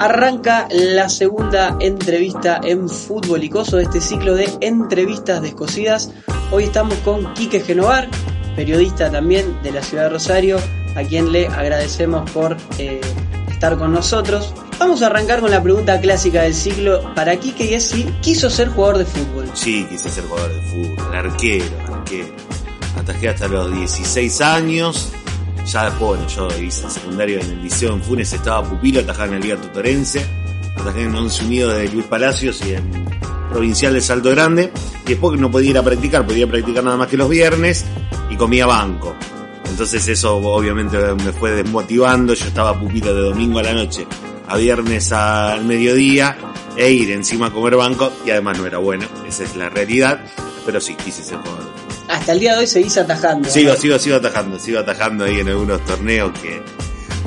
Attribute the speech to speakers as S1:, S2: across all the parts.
S1: Arranca la segunda entrevista en Fútbol Icoso de este ciclo de entrevistas descosidas. Hoy estamos con Quique Genovar, periodista también de la ciudad de Rosario, a quien le agradecemos por eh, estar con nosotros. Vamos a arrancar con la pregunta clásica del ciclo para Quique y es si quiso ser jugador de fútbol.
S2: Sí, quise ser jugador de fútbol, arquero, arquero. Atajé hasta los 16 años. Ya después, bueno, yo hice el secundario en el Liceo en Funes, estaba pupilo, atajaba en el Liga Tutorense, atajé en Once Unido de Luis Palacios y en Provincial de Salto Grande. Y después no podía ir a practicar, podía practicar nada más que los viernes y comía banco. Entonces eso obviamente me fue desmotivando, yo estaba pupilo de domingo a la noche a viernes al mediodía e ir encima a comer banco y además no era bueno, esa es la realidad, pero sí quise ser jugador.
S1: Hasta el día de hoy seguís atajando.
S2: Sigo, sigo, sigo atajando, sigo atajando ahí en algunos torneos que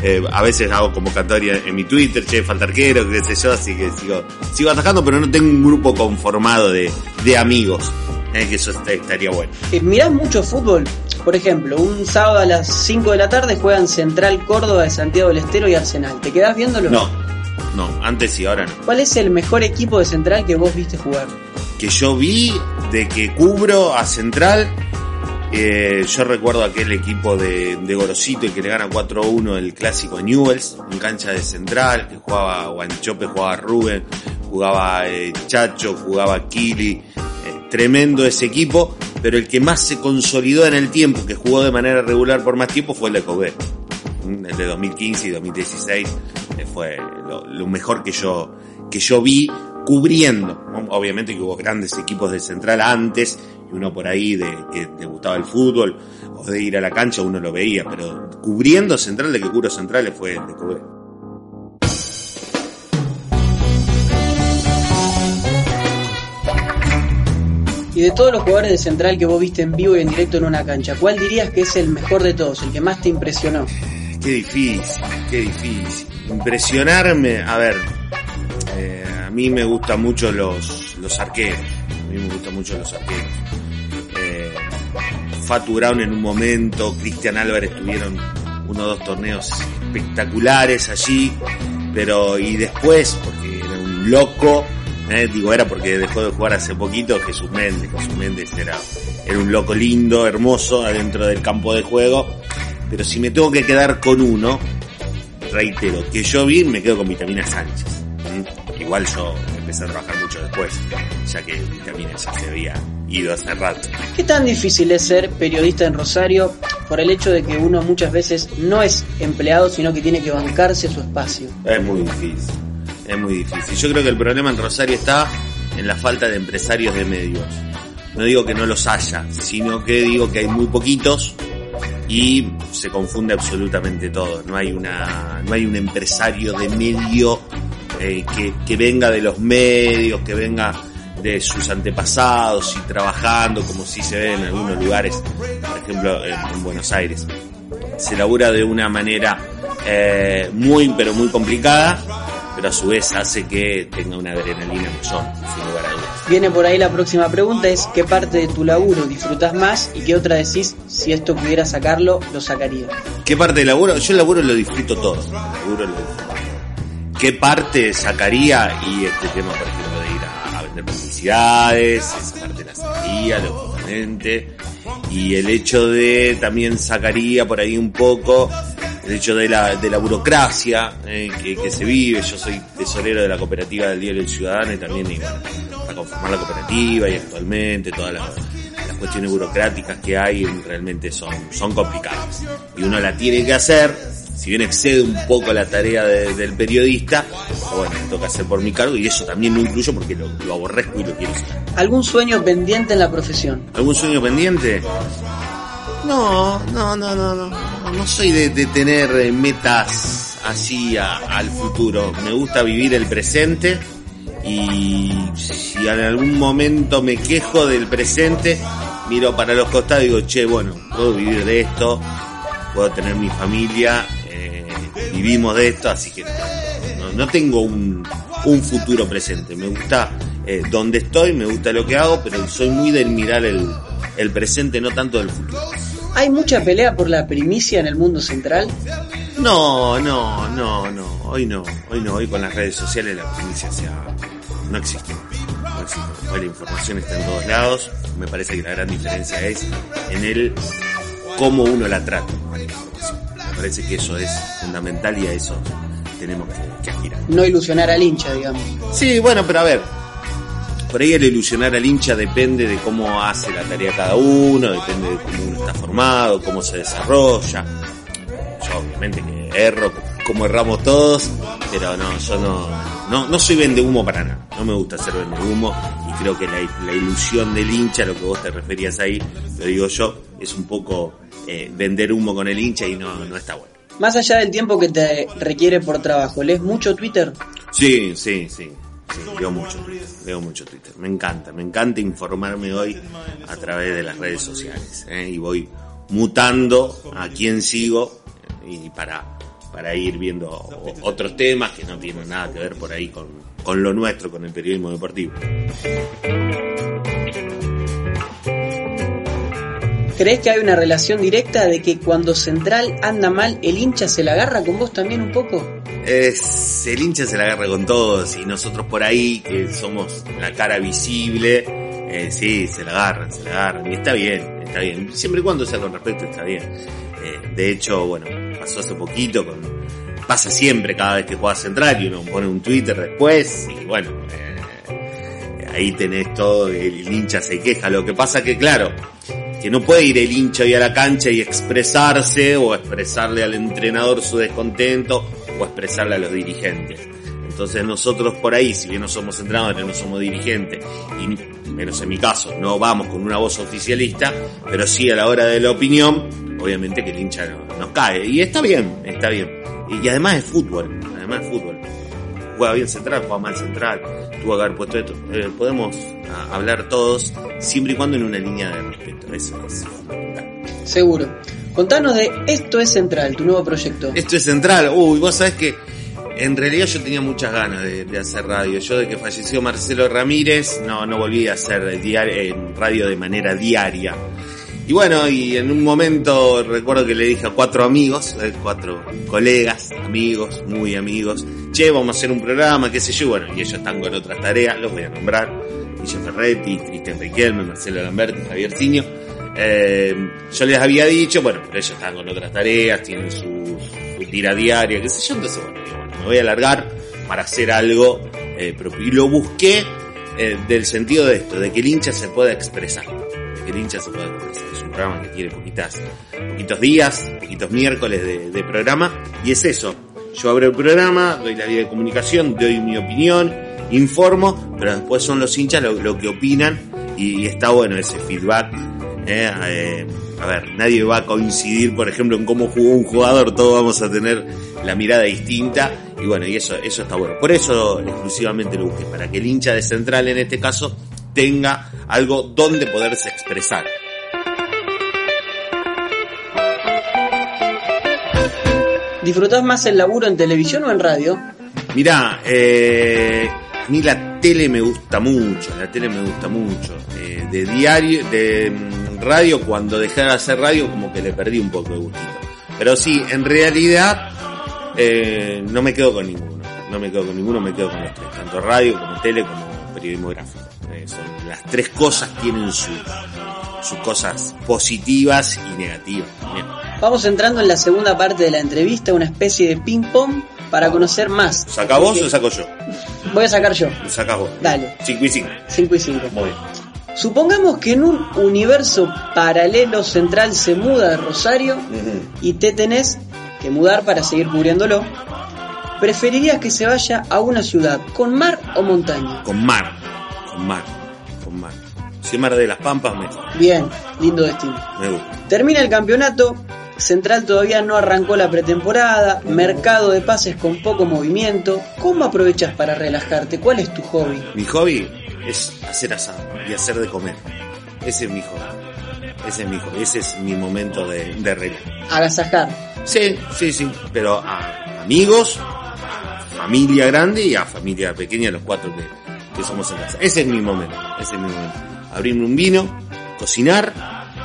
S2: eh, a veces hago convocatoria en mi Twitter, che, falta arquero, qué sé yo, así que sigo, sigo atajando, pero no tengo un grupo conformado de, de amigos. Eh, que eso estaría bueno.
S1: Eh, ¿Mirás mucho fútbol? Por ejemplo, un sábado a las 5 de la tarde juegan Central Córdoba de Santiago del Estero y Arsenal. ¿Te quedás viéndolo?
S2: No, no, antes y ahora no.
S1: ¿Cuál es el mejor equipo de Central que vos viste jugar?
S2: Que yo vi, de que cubro a Central, eh, yo recuerdo aquel equipo de, Gorosito que le gana 4-1 el clásico a Newells, en cancha de Central, que jugaba Guanchope, jugaba Rubén, jugaba eh, Chacho, jugaba Kili, tremendo ese equipo, pero el que más se consolidó en el tiempo, que jugó de manera regular por más tiempo, fue el de. Mm, el de 2015 y 2016 eh, fue lo, mejor que yo, que yo vi cubriendo. Obviamente que hubo grandes equipos de central antes, y uno por ahí de que te gustaba el fútbol o de ir a la cancha, uno lo veía, pero cubriendo central de que cubro centrales fue el de Cobé.
S1: Y de todos los jugadores de Central que vos viste en vivo y en directo en una cancha, ¿cuál dirías que es el mejor de todos, el que más te impresionó?
S2: Qué difícil, qué difícil. Impresionarme, a ver, eh, a mí me gustan mucho los, los arqueros, a mí me gustan mucho los arqueros. Eh, Fatu Brown en un momento, Cristian Álvarez tuvieron uno o dos torneos espectaculares allí, pero y después, porque era un loco, eh, digo, era porque dejó de jugar hace poquito Jesús Méndez. Jesús Méndez era, era un loco lindo, hermoso, adentro del campo de juego. Pero si me tengo que quedar con uno, reitero, que yo vi, me quedo con Vitamina Sánchez. Igual yo empecé a trabajar mucho después, ya que Vitamina ya se había ido hace rato.
S1: ¿Qué tan difícil es ser periodista en Rosario por el hecho de que uno muchas veces no es empleado, sino que tiene que bancarse su espacio?
S2: Es muy difícil es muy difícil. Yo creo que el problema en Rosario está en la falta de empresarios de medios. No digo que no los haya, sino que digo que hay muy poquitos y se confunde absolutamente todo. No hay una, no hay un empresario de medio eh, que, que venga de los medios, que venga de sus antepasados y trabajando como si se ve en algunos lugares, por ejemplo en, Buenos Aires. Se labura de una manera eh, muy pero muy complicada pero a su vez hace que tenga una adrenalina mayor, sin lugar a dudas.
S1: Viene por ahí la próxima pregunta, es ¿qué parte de tu laburo disfrutas más y qué otra decís, si esto pudiera sacarlo, lo sacaría?
S2: ¿Qué parte del laburo? Yo el laburo lo disfruto todo, el laburo lo disfruto. ¿Qué parte sacaría? Y este tema, por ejemplo, de ir a, vender publicidades, esa parte la sacaría, lógicamente. Y el hecho de también sacaría por ahí un poco el hecho de la, de la burocracia eh, que, se vive. Yo soy tesorero de la cooperativa del Diario del Ciudadano y también y, para conformar la cooperativa y actualmente todas las, cuestiones burocráticas que hay realmente son, son complicadas. Y uno la tiene que hacer, si bien excede un poco la tarea del periodista, bueno, me toca hacer por mi cargo y eso también lo incluyo porque lo, lo aborrezco y lo quiero hacer.
S1: ¿Algún sueño pendiente en la profesión?
S2: ¿Algún sueño pendiente? No, no, no, no, no. No soy de, tener eh, metas así al futuro. Me gusta vivir el presente y si en algún momento me quejo del presente, miro para los costados y digo, che, bueno, puedo vivir de esto, puedo tener mi familia, vivimos de esto, así que no, tengo un, futuro presente. Me gusta eh, donde estoy, me gusta lo que hago, pero soy muy del mirar el, el presente, no tanto del futuro.
S1: ¿Hay mucha pelea por la primicia en el mundo central?
S2: No, no, no, no. hoy no, hoy no, hoy con las redes sociales la provincia no existe. No existe. Hoy la información está en todos lados. Me parece que la gran diferencia es en el cómo uno la trata. Me parece que eso es fundamental y a eso tenemos que, que aspirar.
S1: No ilusionar al hincha, digamos.
S2: Sí, bueno, pero a ver, por ahí el ilusionar al hincha depende de cómo hace la tarea cada uno, depende de cómo uno está formado, cómo se desarrolla. Yo obviamente que erro, como erramos todos, pero no, yo no, no, no soy vende humo para nada. No me gusta ser vende humo y creo que la, la, ilusión del hincha, lo que vos te referías ahí, lo digo yo, es un poco eh, vender humo con el hincha y no, no está bueno.
S1: Más allá del tiempo que te requiere por trabajo, ¿lees mucho Twitter?
S2: Sí, sí, sí. Sí, leo mucho, leo mucho Twitter. Me encanta, me encanta informarme hoy a través de las redes sociales. ¿eh? Y voy mutando a quién sigo y para, para ir viendo otros temas que no tienen nada que ver por ahí con, con lo nuestro, con el periodismo deportivo.
S1: ¿Crees que hay una relación directa de que cuando Central anda mal, el hincha se la agarra con vos también un poco?
S2: Es, el hincha se la agarra con todos y nosotros por ahí, que somos la cara visible, eh, sí, se la agarran, se la agarran. Y está bien, está bien. Siempre y cuando sea con respeto, está bien. Eh, de hecho, bueno, pasó hace poquito con... Pasa siempre cada vez que juega Central y uno pone un Twitter después y bueno, eh, ahí tenés todo, el hincha se queja. Lo que pasa que claro, que no puede ir el hincha hoy a la cancha y expresarse o expresarle al entrenador su descontento o expresarle a los dirigentes. Entonces nosotros por ahí, si bien no somos entrenadores, no somos dirigentes, y menos en mi caso, no vamos con una voz oficialista, pero sí a la hora de la opinión, obviamente que el hincha nos cae. Y está bien, está bien. Y, además es fútbol, además es fútbol. Juega bien central, juega mal central, tuvo que haber puesto esto. Eh, podemos a, hablar todos, siempre y cuando en una línea de respeto. Eso es fundamental.
S1: Seguro. Contanos de Esto es Central, tu nuevo proyecto.
S2: Esto es Central. Uy, vos sabés que en realidad yo tenía muchas ganas de, de, hacer radio. Yo de que falleció Marcelo Ramírez, no, no volví a hacer diario, radio de manera diaria. Y bueno, y en un momento recuerdo que le dije a cuatro amigos, eh, cuatro colegas, amigos, muy amigos, che, vamos a hacer un programa, qué sé yo, bueno, y ellos están con otras tareas, los voy a nombrar, Guillo Ferretti, Cristian Riquelme, Marcelo Lamberti, Javier Ciño, eh, yo les había dicho, bueno, pero ellos están con otras tareas, tienen su, su tira diaria, qué sé yo, entonces bueno, bueno, me voy a alargar para hacer algo eh, propio. Y lo busqué eh, del sentido de esto, de que el hincha se pueda expresar, el hincha se pueda expresar. Es un programa que tiene poquitas, poquitos días, poquitos miércoles de, programa, y es eso. Yo abro el programa, doy la vía de comunicación, doy mi opinión, informo, pero después son los hinchas lo, que opinan y, y, está bueno ese feedback. Eh, eh, a ver, nadie va a coincidir, por ejemplo, en cómo jugó un jugador, todos vamos a tener la mirada distinta y bueno, y eso, eso está bueno. Por eso exclusivamente lo busqué, para que el hincha de central en este caso tenga algo donde poderse expresar.
S1: ¿Disfrutás más el laburo en televisión o en radio?
S2: Mirá, eh, a mí la tele me gusta mucho, la tele me gusta mucho. Eh, de diario, de radio, cuando dejé de hacer radio, como que le perdí un poco de gustito. Pero sí, en realidad, eh, no me quedo con ninguno. No me quedo con ninguno, me quedo con los tres. Tanto radio como tele como periodismo gráfico. Son, las tres cosas tienen su, sus cosas positivas y negativas.
S1: Vamos entrando en la segunda parte de la entrevista, una especie de ping-pong para conocer más.
S2: ¿Saca vos o saco yo?
S1: Voy a sacar yo.
S2: Lo sacas vos.
S1: Dale.
S2: 5 y 5.
S1: 5 y 5.
S2: Muy bien.
S1: Supongamos que en un universo paralelo central se muda de Rosario
S2: Uh -huh.
S1: y te tenés que mudar para seguir cubriéndolo. ¿Preferirías que se vaya a una ciudad con mar o montaña?
S2: Con mar. Con mar. Con mar. Si Mar de las Pampas, mejor.
S1: Bien, lindo destino.
S2: Me gusta.
S1: Termina el campeonato, Central todavía no arrancó la pretemporada, mercado de pases con poco movimiento. ¿Cómo aprovechas para relajarte? ¿Cuál es tu hobby?
S2: Mi hobby es hacer asado y hacer de comer. Ese es mi hobby. Ese es mi hobby. Ese es mi momento de, de.
S1: Agasajar.
S2: Sí, sí, sí. Pero a amigos, a familia grande y a familia pequeña, los cuatro que, que somos en casa. Ese es mi momento. Ese es mi momento. Abrirme un vino, cocinar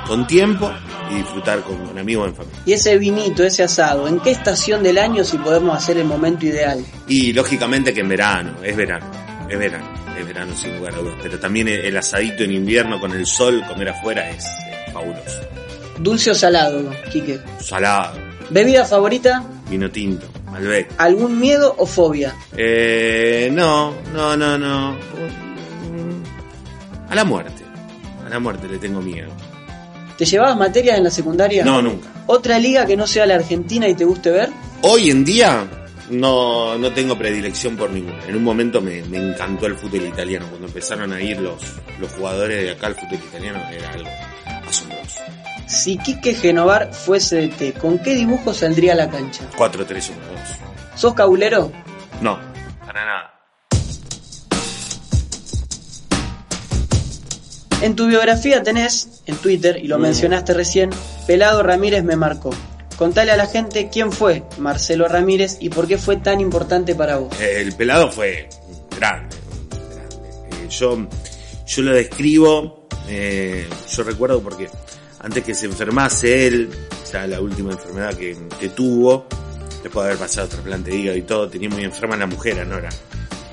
S2: con tiempo y disfrutar con, con amigos en familia.
S1: Y ese vinito, ese asado, ¿en qué estación del año si podemos hacer el momento ideal?
S2: Y lógicamente que en verano, es verano, es verano, es verano sin lugar a dudas. Pero también el, asadito en invierno con el sol, comer afuera es, es fabuloso.
S1: ¿Dulce o salado, Quique?
S2: Salado,
S1: ¿Bebida favorita?
S2: vino tinto, Malbec.
S1: ¿Algún miedo o fobia?
S2: Eh, no, no, no, no. A la muerte, a la muerte le tengo miedo.
S1: ¿Te llevabas materias en la secundaria?
S2: No, nunca.
S1: ¿Otra liga que no sea la Argentina y te guste ver?
S2: Hoy en día no, no tengo predilección por ninguna. En un momento me, me encantó el fútbol italiano. Cuando empezaron a ir los, los jugadores de acá al fútbol italiano era algo.
S1: Si Quique Genovar fuese de T, ¿con qué dibujo saldría a la cancha?
S2: 4-3-1-2.
S1: ¿Sos cabulero?
S2: No, para nada.
S1: En tu biografía tenés, en Twitter, y lo
S2: Mm.
S1: mencionaste recién, Pelado Ramírez me marcó. Contale a la gente quién fue Marcelo Ramírez y por qué fue tan importante para vos.
S2: El pelado fue grande, grande. Eh, yo, yo lo describo, eh, yo recuerdo porque antes que se enfermase él, ya la última enfermedad que, tuvo, después de haber pasado trasplante de hígado y todo, tenía muy enferma la mujer, a Nora.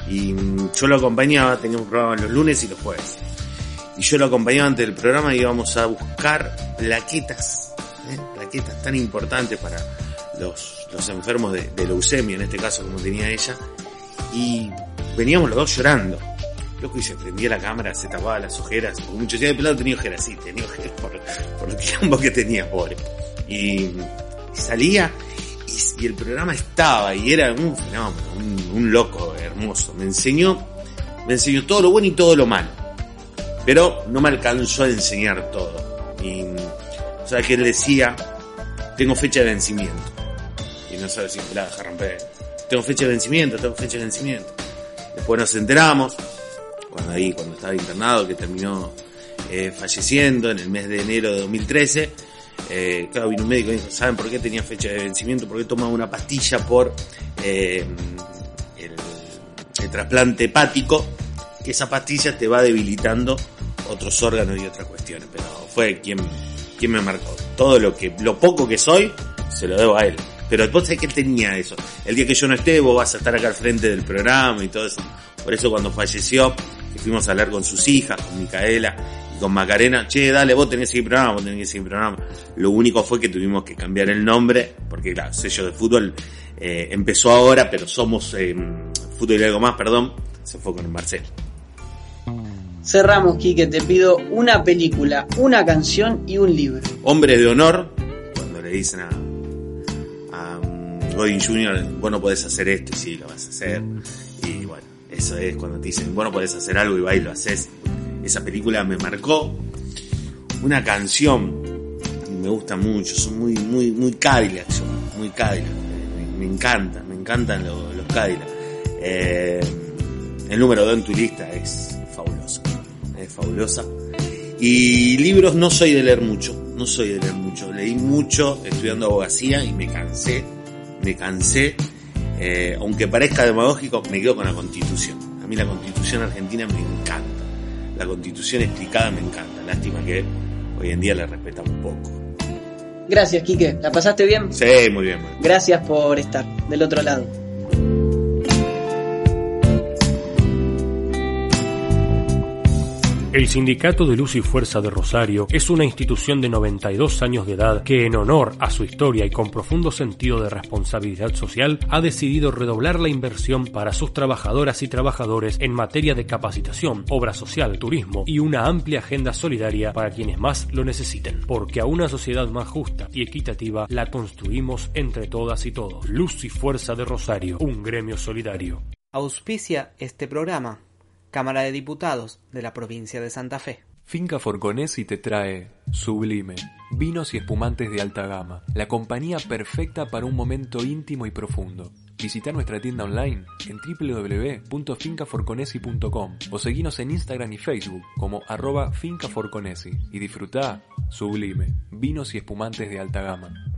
S2: Y mm, yo lo acompañaba, teníamos un programa los lunes y los jueves. Y yo lo acompañaba antes del programa y íbamos a buscar plaquetas, ¿eh? plaquetas tan importantes para los, los enfermos de leucemia, en este caso como tenía ella. Y veníamos los dos llorando. Loco, y se prendía la cámara, se tapaba las ojeras. Porque muchos días de pelado tenía ojeras, sí, tenía ojeras por, por el tiempo que tenía, pobre. Y, y salía y, y el programa estaba y era un fenómeno, un, un loco hermoso. Me enseñó, me enseñó todo lo bueno y todo lo malo. Pero no me alcanzó a enseñar todo. Y, o sea, que él decía, tengo fecha de vencimiento. Y no sabe si la deja romper. Tengo fecha de vencimiento, tengo fecha de vencimiento. Después nos enteramos, cuando ahí, cuando estaba internado, que terminó eh, falleciendo en el mes de enero de 2013. Eh, claro, vino un médico y dijo, ¿saben por qué tenía fecha de vencimiento? Porque tomaba una pastilla por eh, el, trasplante hepático, que esa pastilla te va debilitando otros órganos y otras cuestiones. Pero fue quien, quien me marcó. Todo lo que, lo poco que soy, se lo debo a él. Pero después sé que él tenía eso. El día que yo no esté, vos vas a estar acá al frente del programa y todo eso. Por eso cuando falleció, fuimos a hablar con sus hijas, con Micaela y con Macarena, che, dale, vos tenés que seguir programa, vos tenés que seguir programa. Lo único fue que tuvimos que cambiar el nombre, porque claro, sello de fútbol eh, empezó ahora, pero somos eh, fútbol y algo más, perdón, se fue con el Marcelo.
S1: Cerramos, Quique, te pido una película, una canción y un libro.
S2: Hombres de honor, cuando le dicen a, a um, Godin Jr., vos no podés hacer esto y sí, lo vas a hacer. Y bueno, eso es cuando te dicen, vos no podés hacer algo y va y lo haces. Esa película me marcó. Una canción, me gusta mucho, son muy, muy, muy Cadillac, muy Cadillac. Me, encantan, me encantan los, los. Eh, el número 2 en tu lista es fabuloso, es fabulosa. Y libros no soy de leer mucho, no soy de leer mucho. Leí mucho estudiando abogacía y me cansé, me cansé. Eh, aunque parezca demagógico, me quedo con la constitución. A mí la constitución argentina me encanta. La constitución explicada me encanta. Lástima que hoy en día la respetamos poco.
S1: Gracias, Quique. ¿La pasaste bien?
S2: Sí, muy bien. muy bien.
S1: Gracias por estar del otro lado.
S3: El Sindicato de Luz y Fuerza de Rosario es una institución de 92 años de edad que, en honor a su historia y con profundo sentido de responsabilidad social, ha decidido redoblar la inversión para sus trabajadoras y trabajadores en materia de capacitación, obra social, turismo y una amplia agenda solidaria para quienes más lo necesiten. Porque a una sociedad más justa y equitativa la construimos entre todas y todos. Luz y Fuerza de Rosario, un gremio solidario.
S4: Auspicia este programa Cámara de Diputados de la provincia de Santa Fe.
S5: Finca Forconesi te trae Sublime, vinos y espumantes de alta gama, la compañía perfecta para un momento íntimo y profundo. Visita nuestra tienda online en www.fincaforconesi.com o seguinos en Instagram y Facebook como arroba fincaforconesi y disfruta Sublime, vinos y espumantes de alta gama.